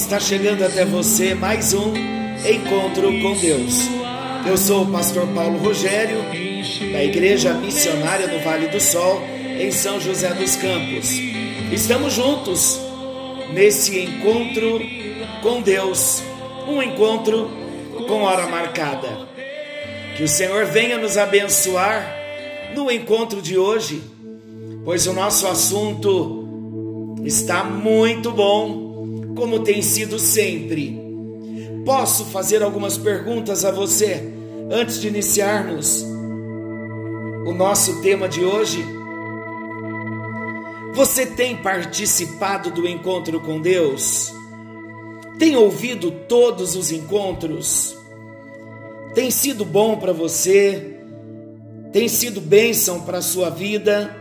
Está chegando até você mais um encontro com Deus. Eu sou o pastor Paulo Rogério, da Igreja Missionária no Vale do Sol, em São José dos Campos. Estamos juntos nesse encontro com Deus, um encontro com hora marcada. Que o Senhor venha nos abençoar no encontro de hoje, pois o nosso assunto está muito bom, como tem sido sempre. Posso fazer algumas perguntas a você antes de iniciarmos o nosso tema de hoje? Você tem participado do encontro com Deus? Tem ouvido todos os encontros? Tem sido bom para você? Tem sido bênção para a sua vida?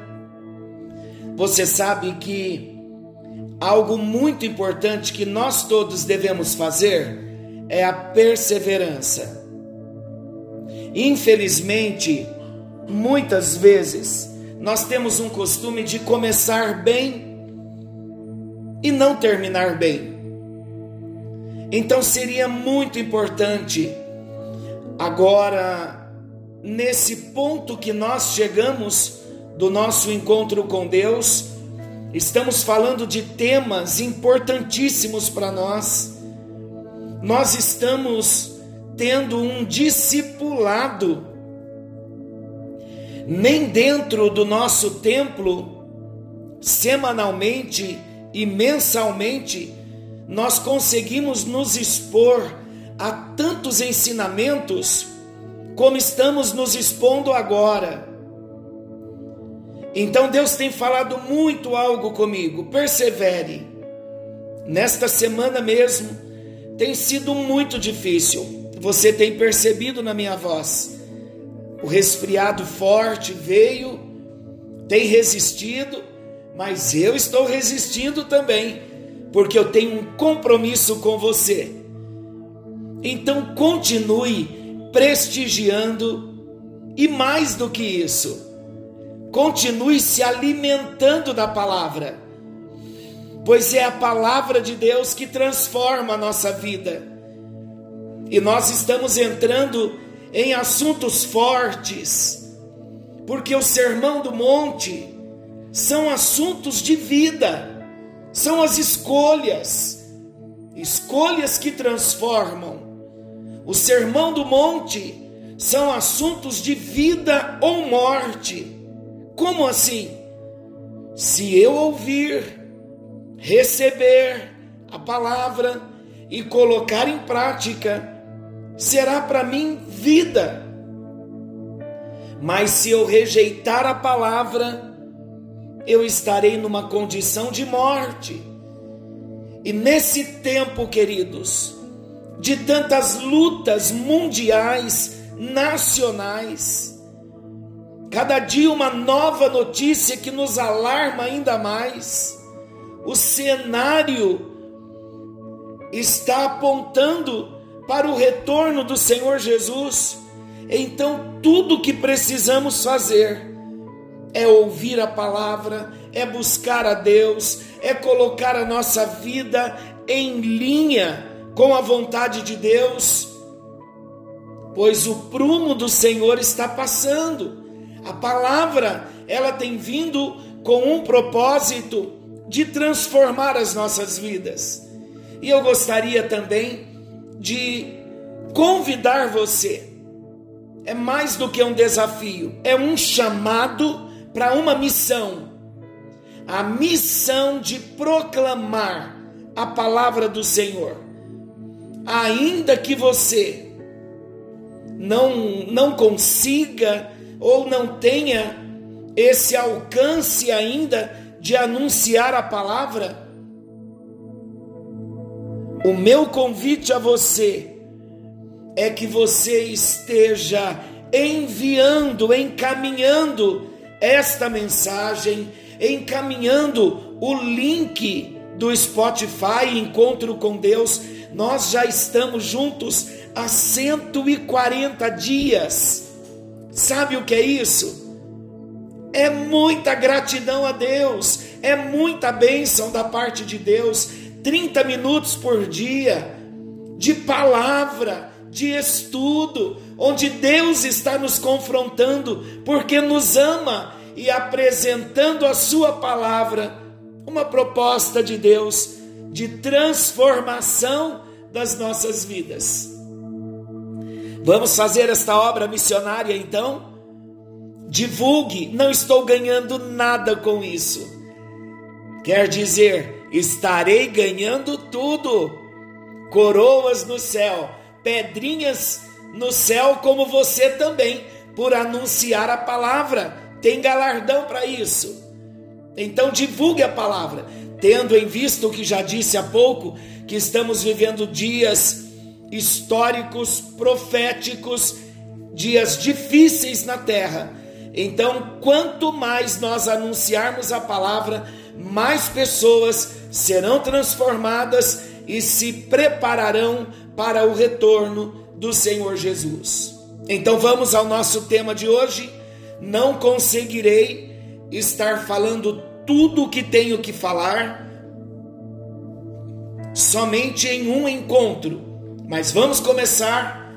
Você sabe que algo muito importante que nós todos devemos fazer é a perseverança. Infelizmente, muitas vezes nós temos um costume de começar bem e não terminar bem. Então seria muito importante agora nesse ponto que nós chegamos do nosso encontro com Deus, estamos falando de temas importantíssimos para nós. Nós estamos tendo um discipulado nem dentro do nosso templo, semanalmente e mensalmente, nós conseguimos nos expor a tantos ensinamentos como estamos nos expondo agora. Então Deus tem falado muito algo comigo. Persevere. Nesta semana mesmo tem sido muito difícil. Você tem percebido na minha voz. O resfriado forte veio, tem resistido, mas eu estou resistindo também, porque eu tenho um compromisso com você. Então continue prestigiando e mais do que isso, continue se alimentando da palavra, pois é a palavra de Deus que transforma a nossa vida. E nós estamos entrando em assuntos fortes, porque o Sermão do Monte são assuntos de vida, são as escolhas, escolhas que transformam. O Sermão do Monte são assuntos de vida ou morte. Como assim? Se eu ouvir, receber a palavra e colocar em prática, será para mim vida. Mas se eu rejeitar a palavra, eu estarei numa condição de morte. E nesse tempo, queridos, de tantas lutas mundiais, nacionais, cada dia uma nova notícia que nos alarma ainda mais. O cenário está apontando para o retorno do Senhor Jesus. Então, tudo que precisamos fazer é ouvir a palavra, é buscar a Deus, é colocar a nossa vida em linha com a vontade de Deus, pois o prumo do Senhor está passando. A palavra, ela tem vindo com um propósito de transformar as nossas vidas. E eu gostaria também de convidar você. É mais do que um desafio, é um chamado para uma missão. A missão de proclamar a palavra do Senhor. Ainda que você não não consiga ou não tenha esse alcance ainda de anunciar a palavra, O meu convite a você é que você esteja enviando, encaminhando esta mensagem, encaminhando o link do Spotify Encontro com Deus. Nós já estamos juntos há 140 dias. Sabe o que é isso? É muita gratidão a Deus, é muita bênção da parte de Deus. 30 minutos por dia de palavra, de estudo, onde Deus está nos confrontando, porque nos ama e apresentando a Sua palavra, uma proposta de Deus de transformação das nossas vidas. Vamos fazer esta obra missionária então? Divulgue, não estou ganhando nada com isso. Quer dizer, estarei ganhando tudo: coroas no céu, pedrinhas no céu, como você também, por anunciar a palavra. Tem galardão para isso. Então divulgue a palavra, tendo em vista o que já disse há pouco, que estamos vivendo dias históricos, proféticos, dias difíceis na terra. Então, quanto mais nós anunciarmos a palavra, mais pessoas serão transformadas e se prepararão para o retorno do Senhor Jesus. Então vamos ao nosso tema de hoje. Não conseguirei estar falando tudo o que tenho que falar somente em um encontro mas vamos começar,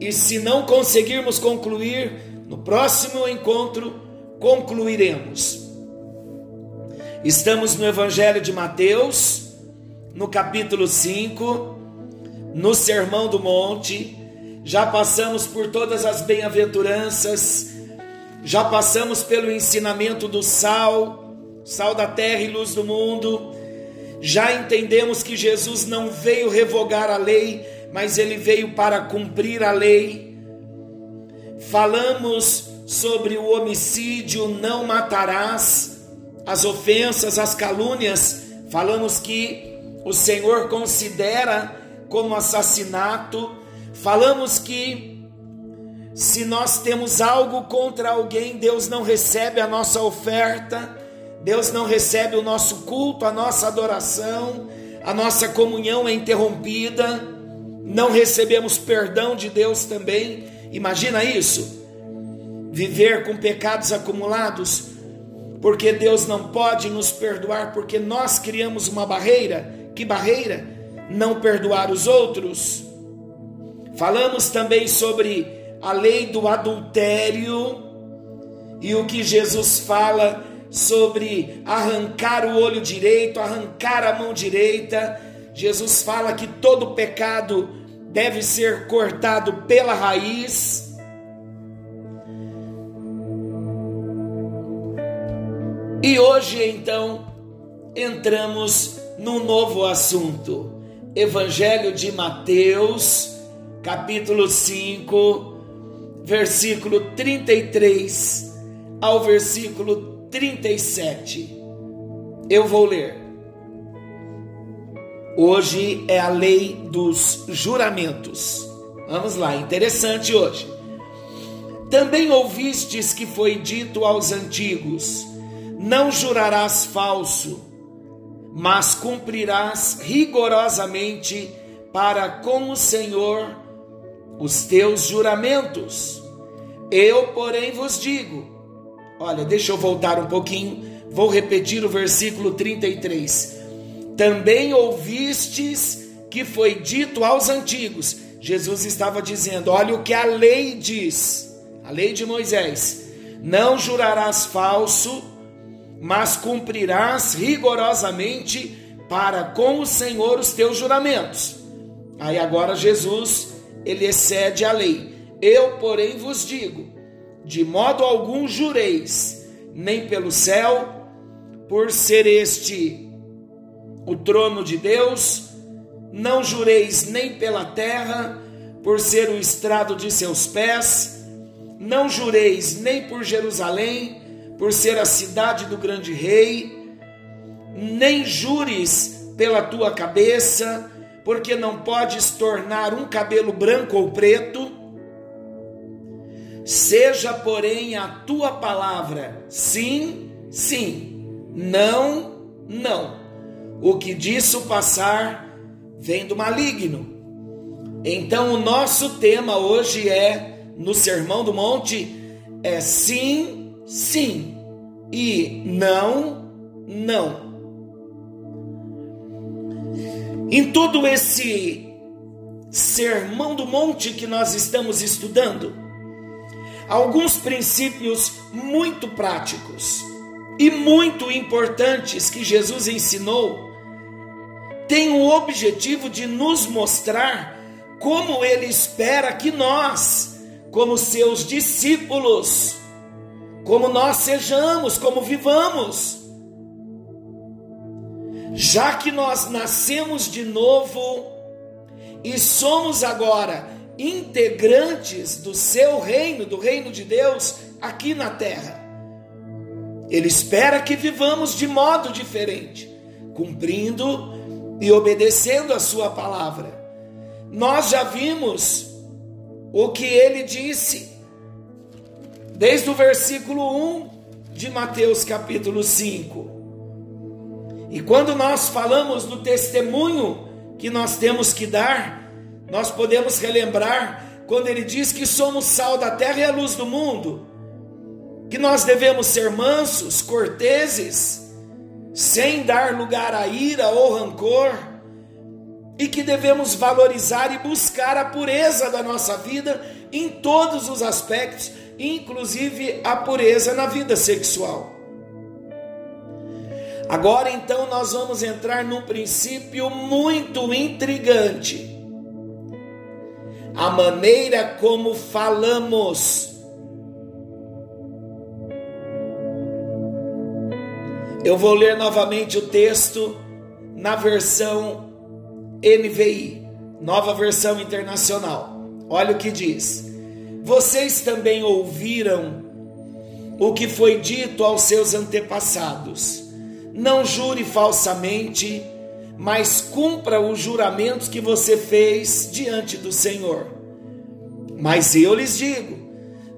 e se não conseguirmos concluir, no próximo encontro concluiremos. Estamos no Evangelho de Mateus, no capítulo 5, no Sermão do Monte, já passamos por todas as bem-aventuranças, já passamos pelo ensinamento do sal, sal da terra e luz do mundo já entendemos que Jesus não veio revogar a lei, mas ele veio para cumprir a lei. Falamos sobre o homicídio, não matarás, as ofensas, as calúnias. Falamos que o Senhor considera como assassinato. Falamos que se nós temos algo contra alguém, Deus não recebe a nossa oferta. Deus não recebe o nosso culto, a nossa adoração, a nossa comunhão é interrompida, não recebemos perdão de Deus também. Imagina isso? Viver com pecados acumulados, porque Deus não pode nos perdoar, porque nós criamos uma barreira. Que barreira? Não perdoar os outros. Falamos também sobre a lei do adultério e o que Jesus fala sobre arrancar o olho direito, arrancar a mão direita. Jesus fala que todo pecado deve ser cortado pela raiz. E hoje então entramos num novo assunto. Evangelho de Mateus, capítulo 5, versículo 33 ao versículo 37. Eu vou ler. Hoje é a lei dos juramentos. Vamos lá, interessante hoje. Também ouvistes que foi dito aos antigos: Não jurarás falso, mas cumprirás rigorosamente para com o Senhor os teus juramentos. Eu, porém, vos digo: Olha, deixa eu voltar um pouquinho, vou repetir o versículo 33. Também ouvistes que foi dito aos antigos. Jesus estava dizendo: olha o que a lei diz, a lei de Moisés: não jurarás falso, mas cumprirás rigorosamente para com o Senhor os teus juramentos. Aí agora Jesus, ele excede a lei. Eu, porém, vos digo: de modo algum jureis, nem pelo céu, por ser este o trono de Deus, não jureis nem pela terra, por ser o estrado de seus pés, não jureis nem por Jerusalém, por ser a cidade do grande rei, nem jures pela tua cabeça, porque não podes tornar um cabelo branco ou preto. Seja, porém, a tua palavra sim, sim, não, não. O que disso passar vem do maligno. Então, o nosso tema hoje é, no Sermão do Monte, é sim, sim e não, não. Em todo esse Sermão do Monte que nós estamos estudando, alguns princípios muito práticos e muito importantes que Jesus ensinou têm o objetivo de nos mostrar como ele espera que nós, como seus discípulos, como nós sejamos, como vivamos. Já que nós nascemos de novo e somos agora integrantes do seu reino, do reino de Deus, aqui na terra. Ele espera que vivamos de modo diferente, cumprindo e obedecendo a sua palavra. Nós já vimos o que ele disse desde o versículo 1 de Mateus capítulo 5. E quando nós falamos do testemunho que nós temos que dar, nós podemos relembrar quando ele diz que somos sal da terra e a luz do mundo, que nós devemos ser mansos, corteses, sem dar lugar à ira ou rancor, e que devemos valorizar e buscar a pureza da nossa vida em todos os aspectos, inclusive a pureza na vida sexual. Agora então nós vamos entrar num princípio muito intrigante. A maneira como falamos. Eu vou ler novamente o texto na versão NVI, nova versão internacional. Olha o que diz. Vocês também ouviram o que foi dito aos seus antepassados. Não jure falsamente, mas cumpra os juramentos que você fez diante do Senhor. Mas eu lhes digo: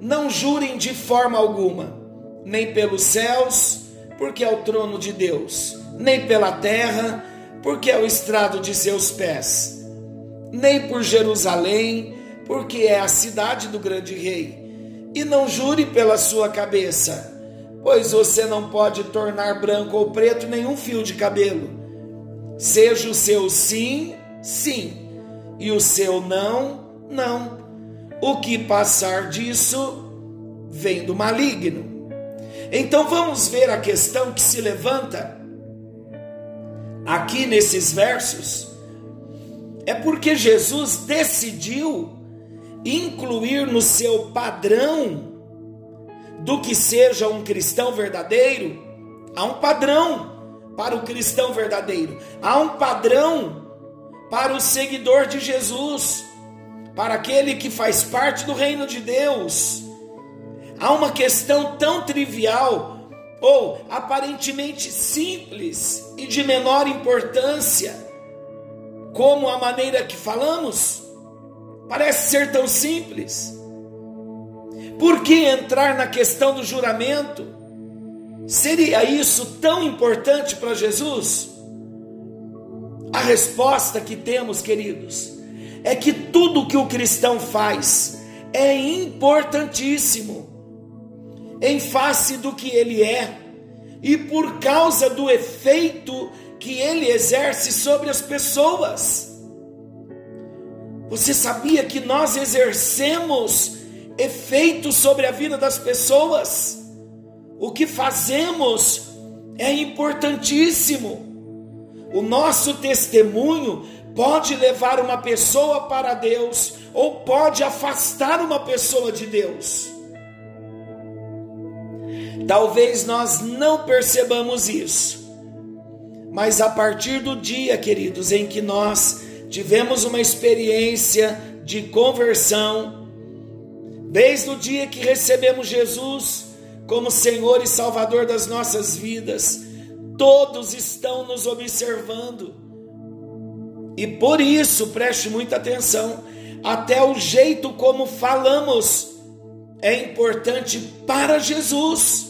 não jurem de forma alguma, nem pelos céus, porque é o trono de Deus, nem pela terra, porque é o estrado de seus pés, nem por Jerusalém, porque é a cidade do grande rei. E não jure pela sua cabeça, pois você não pode tornar branco ou preto nenhum fio de cabelo. Seja o seu sim, sim, e o seu não, não. O que passar disso vem do maligno. Então vamos ver a questão que se levanta aqui nesses versos. É porque Jesus decidiu incluir no seu padrão do que seja um cristão verdadeiro, há um padrão para o cristão verdadeiro, há um padrão para o seguidor de Jesus, para aquele que faz parte do reino de Deus. Há uma questão tão trivial ou aparentemente simples e de menor importância como a maneira que falamos. Parece ser tão simples. Por que entrar na questão do juramento? Seria isso tão importante para Jesus? A resposta que temos, queridos, é que tudo que o cristão faz é importantíssimo em face do que ele é e por causa do efeito que ele exerce sobre as pessoas. Você sabia que nós exercemos efeito sobre a vida das pessoas? O que fazemos é importantíssimo. O nosso testemunho pode levar uma pessoa para Deus ou pode afastar uma pessoa de Deus. Talvez nós não percebamos isso, mas a partir do dia, queridos, em que nós tivemos uma experiência de conversão, desde o dia que recebemos Jesus como Senhor e Salvador das nossas vidas, todos estão nos observando. E por isso, preste muita atenção, até o jeito como falamos é importante para Jesus.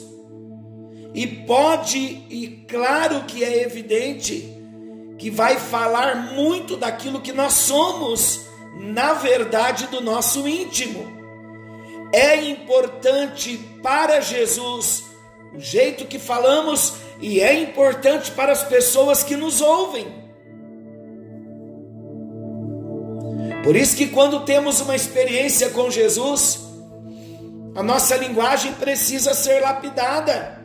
E pode, e claro que é evidente, que vai falar muito daquilo que nós somos, na verdade, do nosso íntimo. É importante para Jesus o jeito que falamos e é importante para as pessoas que nos ouvem. Por isso que quando temos uma experiência com Jesus, a nossa linguagem precisa ser lapidada.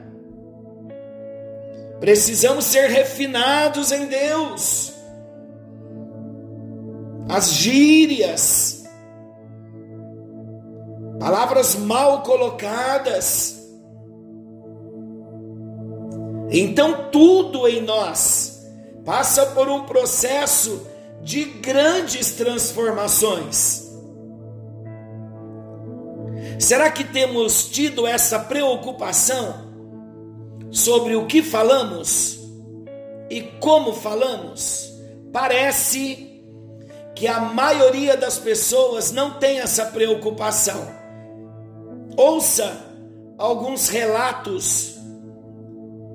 Precisamos ser refinados em Deus. As gírias, palavras mal colocadas, então tudo em nós passa por um processo de grandes transformações. Será que temos tido essa preocupação sobre o que falamos e como falamos? Parece que a maioria das pessoas não tem essa preocupação. Ouça alguns relatos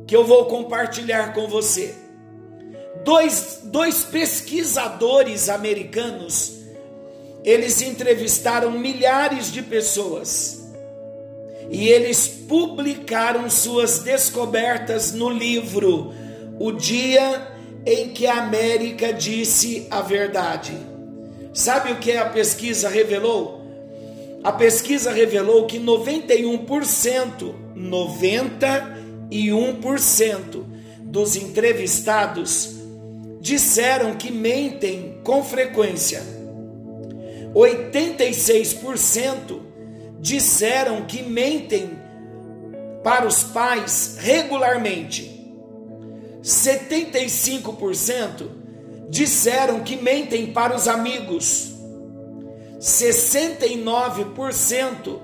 que eu vou compartilhar com você. Dois, dois pesquisadores americanos, eles entrevistaram milhares de pessoas e eles publicaram suas descobertas no livro O Dia em que a América disse a verdade. Sabe o que a pesquisa revelou? A pesquisa revelou que 91%, 90 e 1% dos entrevistados disseram que mentem com frequência. 86% disseram que mentem para os pais regularmente. 75% disseram que mentem para os amigos. 69%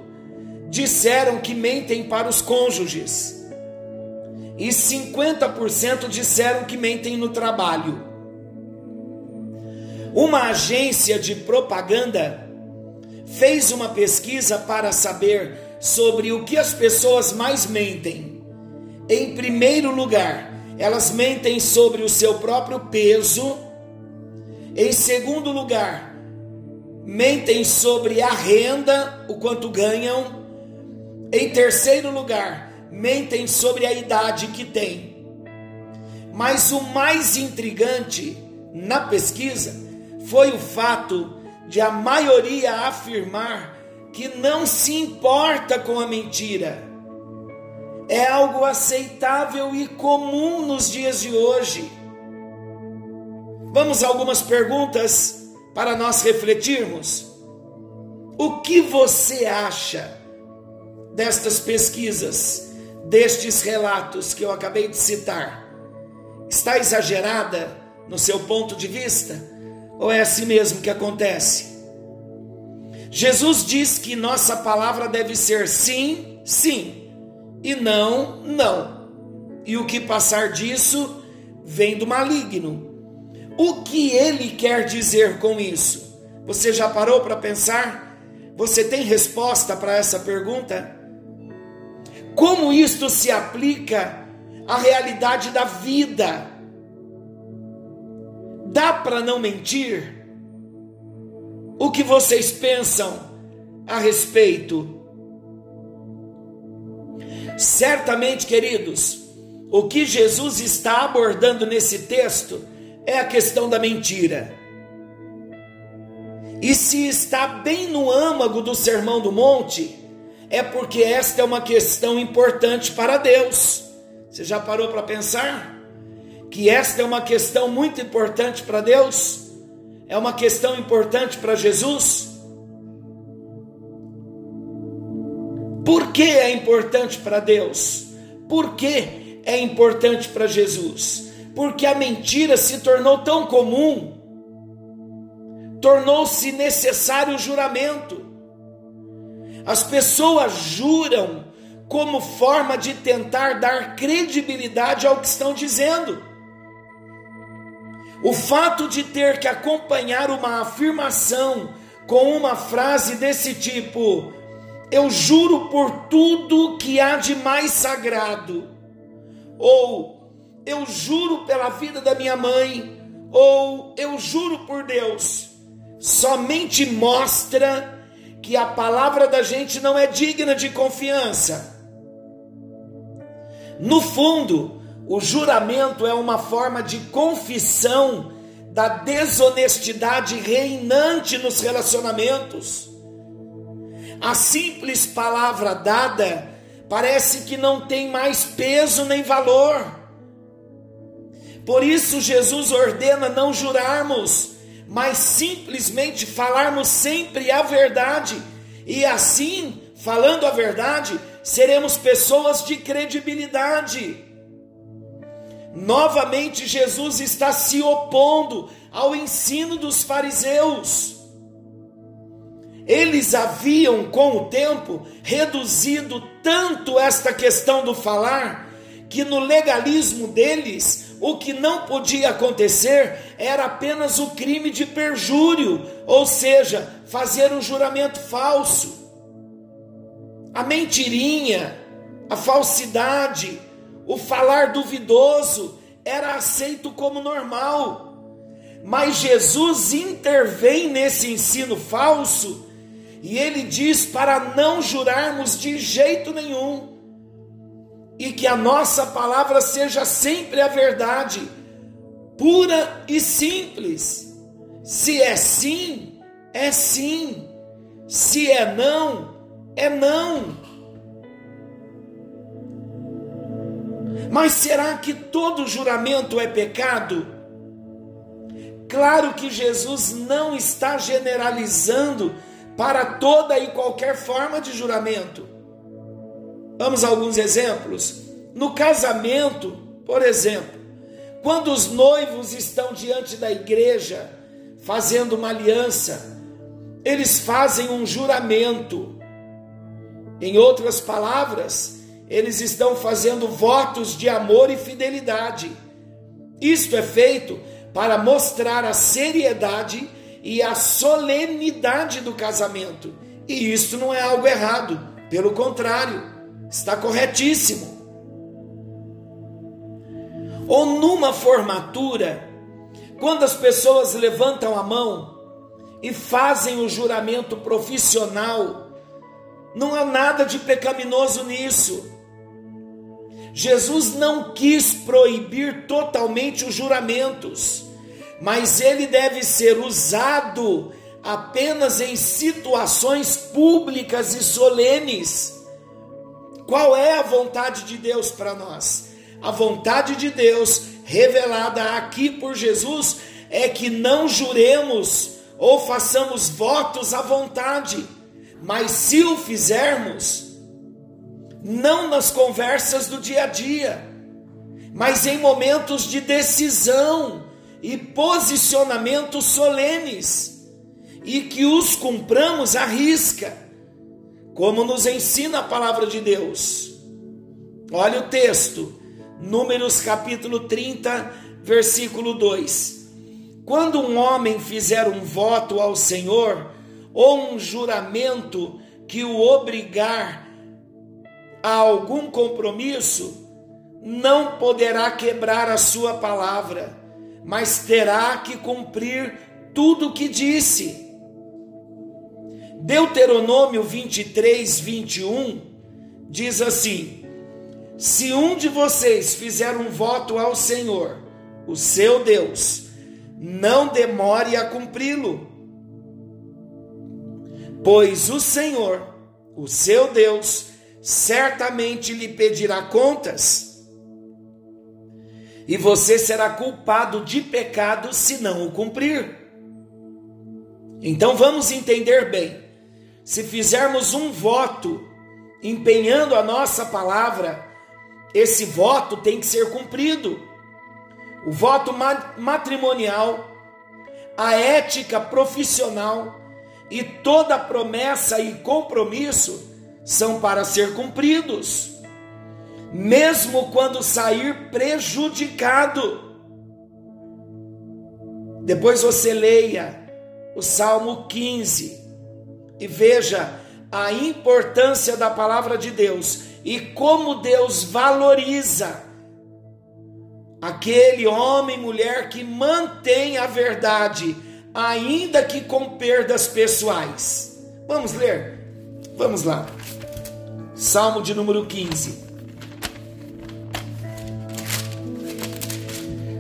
disseram que mentem para os cônjuges e 50% disseram que mentem no trabalho. Uma agência de propaganda fez uma pesquisa para saber sobre o que as pessoas mais mentem. Em primeiro lugar, elas mentem sobre o seu próprio peso. Em segundo lugar, mentem sobre a renda, o quanto ganham. Em terceiro lugar, mentem sobre a idade que têm. Mas o mais intrigante na pesquisa foi o fato de a maioria afirmar que não se importa com a mentira. É algo aceitável e comum nos dias de hoje. Vamos a algumas perguntas para nós refletirmos. O que você acha destas pesquisas? destes relatos que eu acabei de citar está exagerada no seu ponto de vista? Ou é assim mesmo que acontece? Jesus diz que nossa palavra deve ser sim, sim, e não, não. E o que passar disso vem do maligno. O que ele quer dizer com isso? Você já parou para pensar? Você tem resposta para essa pergunta? Como isto se aplica à realidade da vida? Dá para não mentir? O que vocês pensam a respeito? Certamente, queridos, o que Jesus está abordando nesse texto é a questão da mentira. E se está bem no âmago do Sermão do Monte, é porque esta é uma questão importante para Deus. Você já parou para pensar? Que esta é uma questão muito importante para Deus? É uma questão importante para Jesus? Por que é importante para Deus? Por que é importante para Jesus? Porque a mentira se tornou tão comum, tornou-se necessário o juramento. As pessoas juram como forma de tentar dar credibilidade ao que estão dizendo. O fato de ter que acompanhar uma afirmação com uma frase desse tipo: Eu juro por tudo que há de mais sagrado, ou Eu juro pela vida da minha mãe, ou Eu juro por Deus, somente mostra que a palavra da gente não é digna de confiança. No fundo, o juramento é uma forma de confissão da desonestidade reinante nos relacionamentos. A simples palavra dada parece que não tem mais peso nem valor. Por isso, Jesus ordena não jurarmos, mas simplesmente falarmos sempre a verdade, e assim, falando a verdade, seremos pessoas de credibilidade. Novamente, Jesus está se opondo ao ensino dos fariseus. Eles haviam, com o tempo, reduzido tanto esta questão do falar, que no legalismo deles, o que não podia acontecer era apenas o crime de perjúrio, ou seja, fazer um juramento falso. A mentirinha, a falsidade, o falar duvidoso era aceito como normal. Mas Jesus intervém nesse ensino falso e ele diz para não jurarmos de jeito nenhum e que a nossa palavra seja sempre a verdade, pura e simples. Se é sim, é sim. Se é não, é não. Mas será que todo juramento é pecado? Claro que Jesus não está generalizando para toda e qualquer forma de juramento. Vamos a alguns exemplos. No casamento, por exemplo, quando os noivos estão diante da igreja fazendo uma aliança, eles fazem um juramento. Em outras palavras, eles estão fazendo votos de amor e fidelidade. Isto é feito para mostrar a seriedade e a solenidade do casamento. E isto não é algo errado, pelo contrário, está corretíssimo. Ou numa formatura, quando as pessoas levantam a mão e fazem o juramento profissional, não há nada de pecaminoso nisso. Jesus não quis proibir totalmente os juramentos, mas ele deve ser usado apenas em situações públicas e solenes. Qual é a vontade de Deus para nós? A vontade de Deus, revelada aqui por Jesus, é que não juremos ou façamos votos à vontade, mas se o fizermos, não nas conversas do dia a dia, mas em momentos de decisão e posicionamentos solenes, e que os cumpramos à risca, como nos ensina a palavra de Deus. Olha o texto, Números capítulo 30, versículo 2. Quando um homem fizer um voto ao Senhor, ou um juramento que o obrigar a algum compromisso, não poderá quebrar a sua palavra, mas terá que cumprir tudo o que disse. Deuteronômio 23, 21 diz assim: Se um de vocês fizer um voto ao Senhor, o seu Deus, não demore a cumpri-lo, pois o Senhor, o seu Deus, certamente lhe pedirá contas, e você será culpado de pecado se não o cumprir. Então vamos entender bem: se fizermos um voto empenhando a nossa palavra, esse voto tem que ser cumprido. O voto matrimonial, a ética profissional e toda promessa e compromisso são para ser cumpridos, mesmo quando sair prejudicado. Depois você leia o Salmo 15 e veja a importância da palavra de Deus e como Deus valoriza aquele homem e mulher que mantém a verdade, ainda que com perdas pessoais. Vamos ler? Vamos lá. Salmo de número 15.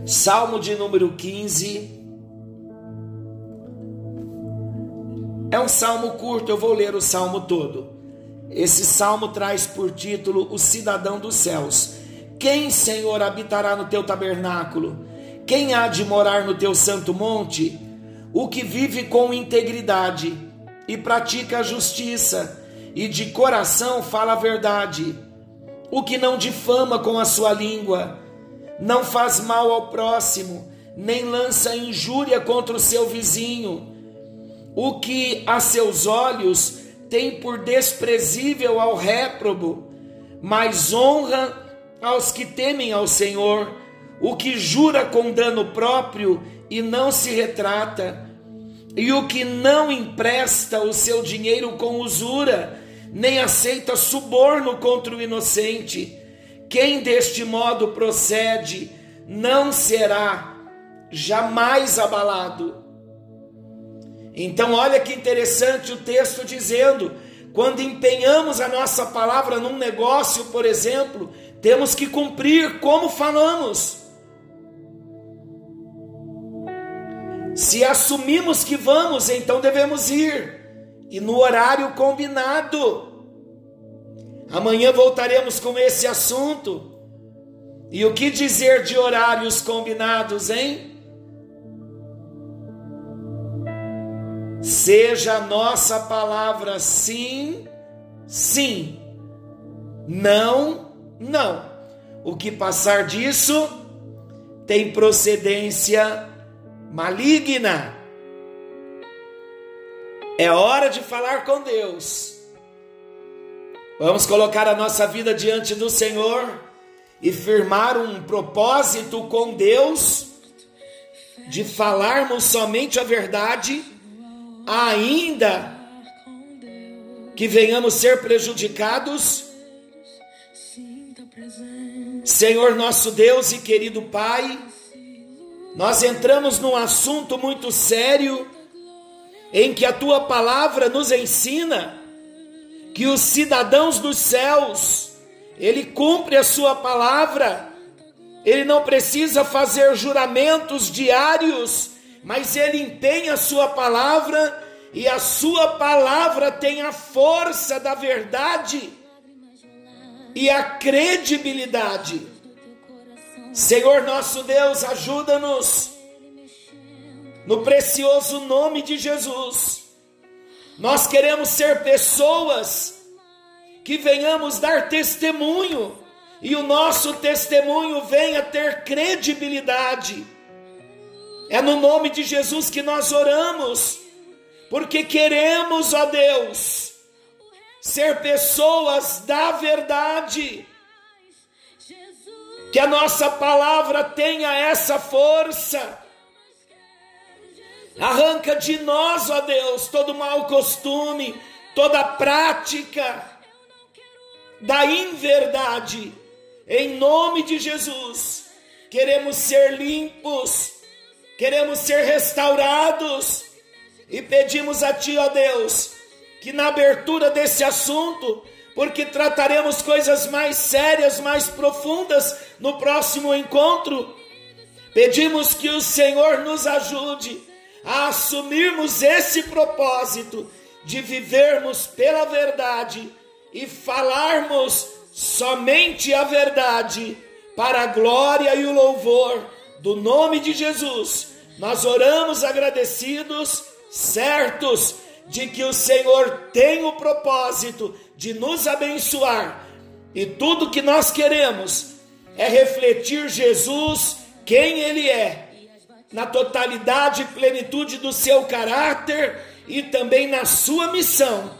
Salmo de número 15. É um salmo curto, eu vou ler o salmo todo. Esse salmo traz por título O Cidadão dos Céus. Quem, Senhor, habitará no teu tabernáculo? Quem há de morar no teu santo monte? O que vive com integridade e pratica a justiça, e de coração fala a verdade. O que não difama com a sua língua, não faz mal ao próximo, nem lança injúria contra o seu vizinho o que a seus olhos tem por desprezível ao réprobo, mas honra aos que temem ao Senhor, o que jura com dano próprio e não se retrata, e o que não empresta o seu dinheiro com usura, nem aceita suborno contra o inocente. Quem deste modo procede não será jamais abalado. Então, olha que interessante o texto dizendo: quando empenhamos a nossa palavra num negócio, por exemplo, temos que cumprir como falamos. Se assumimos que vamos, então devemos ir, e no horário combinado. Amanhã voltaremos com esse assunto. E o que dizer de horários combinados, hein? Seja a nossa palavra sim, sim, não, não. O que passar disso tem procedência maligna. É hora de falar com Deus. Vamos colocar a nossa vida diante do Senhor e firmar um propósito com Deus de falarmos somente a verdade ainda que venhamos ser prejudicados, Senhor nosso Deus e querido Pai, nós entramos num assunto muito sério em que a tua palavra nos ensina que os cidadãos dos céus, ele cumpre a sua palavra, ele não precisa fazer juramentos diários mas ele empenha a sua palavra e a sua palavra tem a força da verdade e a credibilidade. Senhor nosso Deus, ajuda-nos no precioso nome de Jesus. Nós queremos ser pessoas que venhamos dar testemunho e o nosso testemunho venha ter credibilidade é no nome de Jesus que nós oramos, porque queremos, ó Deus, ser pessoas da verdade. Que a nossa palavra tenha essa força. Arranca de nós, ó Deus, todo mau costume, toda prática da inverdade. Em nome de Jesus, queremos ser limpos queremos ser restaurados. E pedimos a Ti, ó Deus, que na abertura desse assunto, porque trataremos coisas mais sérias, mais profundas no próximo encontro, pedimos que o Senhor nos ajude a assumirmos esse propósito de vivermos pela verdade e falarmos somente a verdade para a glória e o louvor do nome de Jesus, nós oramos agradecidos, certos de que o Senhor tem o propósito de nos abençoar, e tudo que nós queremos é refletir Jesus, quem Ele é, na totalidade e plenitude do seu caráter e também na sua missão.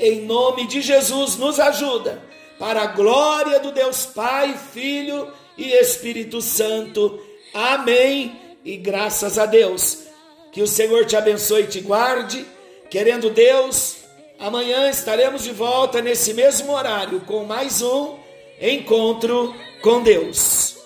Em nome de Jesus, nos ajuda, para a glória do Deus Pai, Filho e Espírito Santo. Amém. E graças a Deus. Que o Senhor te abençoe e te guarde. Querendo Deus, amanhã estaremos de volta nesse mesmo horário com mais um encontro com Deus.